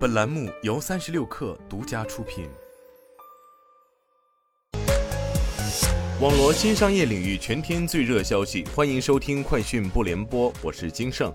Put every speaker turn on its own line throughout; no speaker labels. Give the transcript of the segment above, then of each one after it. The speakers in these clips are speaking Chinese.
本栏目由三十六氪独家出品。网罗新商业领域全天最热消息，欢迎收听快讯不联播，我是金盛。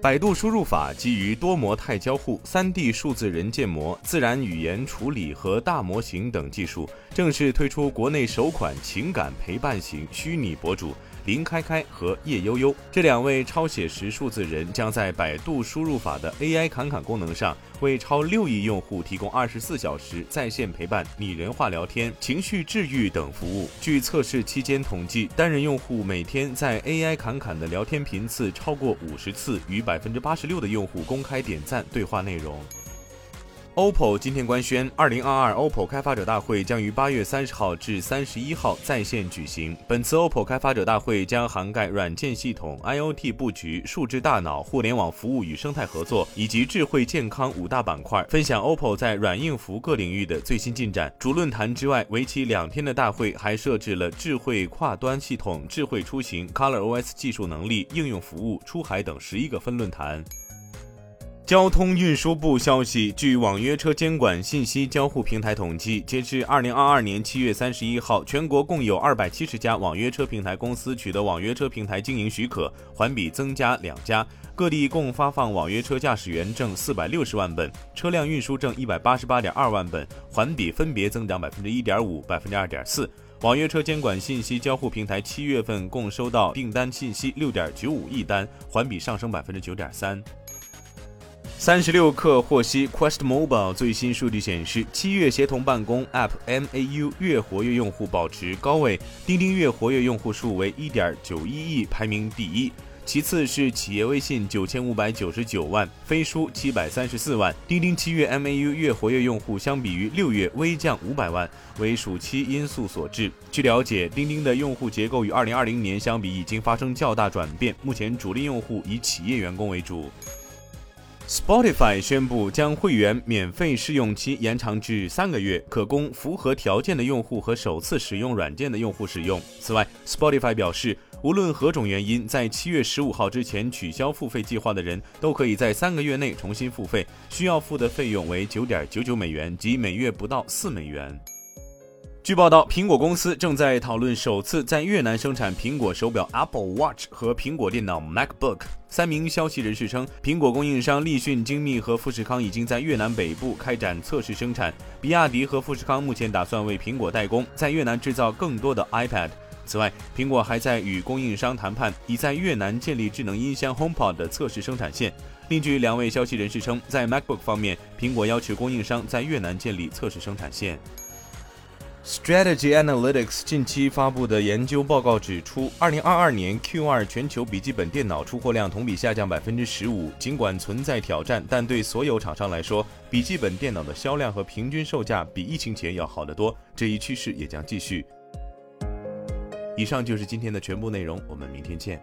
百度输入法基于多模态交互、三 D 数字人建模、自然语言处理和大模型等技术，正式推出国内首款情感陪伴型虚拟博主。林开开和叶悠悠这两位超写实数字人将在百度输入法的 AI 侃侃功能上，为超六亿用户提供二十四小时在线陪伴、拟人化聊天、情绪治愈等服务。据测试期间统计，单人用户每天在 AI 侃侃的聊天频次超过五十次，与百分之八十六的用户公开点赞对话内容。OPPO 今天官宣，二零二二 OPPO 开发者大会将于八月三十号至三十一号在线举行。本次 OPPO 开发者大会将涵盖软件系统、IoT 布局、数字大脑、互联网服务与生态合作以及智慧健康五大板块，分享 OPPO 在软硬服各领域的最新进展。主论坛之外，为期两天的大会还设置了智慧跨端系统、智慧出行、ColorOS 技术能力、应用服务、出海等十一个分论坛。交通运输部消息，据网约车监管信息交互平台统计，截至二零二二年七月三十一号，全国共有二百七十家网约车平台公司取得网约车平台经营许可，环比增加两家。各地共发放网约车驾驶员证四百六十万本，车辆运输证一百八十八点二万本，环比分别增长百分之一点五、百分之二点四。网约车监管信息交互平台七月份共收到订单信息六点九五亿单，环比上升百分之九点三。三十六氪获悉，Quest Mobile 最新数据显示，七月协同办公 App MAU 月活跃用户保持高位，钉钉月活跃用户数为一点九一亿，排名第一，其次是企业微信九千五百九十九万，飞书七百三十四万。钉钉七月 MAU 月活跃用户相比于六月微降五百万，为暑期因素所致。据了解，钉钉的用户结构与二零二零年相比已经发生较大转变，目前主力用户以企业员工为主。Spotify 宣布将会员免费试用期延长至三个月，可供符合条件的用户和首次使用软件的用户使用。此外，Spotify 表示，无论何种原因，在七月十五号之前取消付费计划的人，都可以在三个月内重新付费，需要付的费用为九点九九美元，即每月不到四美元。据报道，苹果公司正在讨论首次在越南生产苹果手表 Apple Watch 和苹果电脑 MacBook。三名消息人士称，苹果供应商立讯精密和富士康已经在越南北部开展测试生产。比亚迪和富士康目前打算为苹果代工，在越南制造更多的 iPad。此外，苹果还在与供应商谈判，已在越南建立智能音箱 HomePod 的测试生产线。另据两位消息人士称，在 MacBook 方面，苹果要求供应商在越南建立测试生产线。Strategy Analytics 近期发布的研究报告指出，二零二二年 Q2 全球笔记本电脑出货量同比下降百分之十五。尽管存在挑战，但对所有厂商来说，笔记本电脑的销量和平均售价比疫情前要好得多。这一趋势也将继续。以上就是今天的全部内容，我们明天见。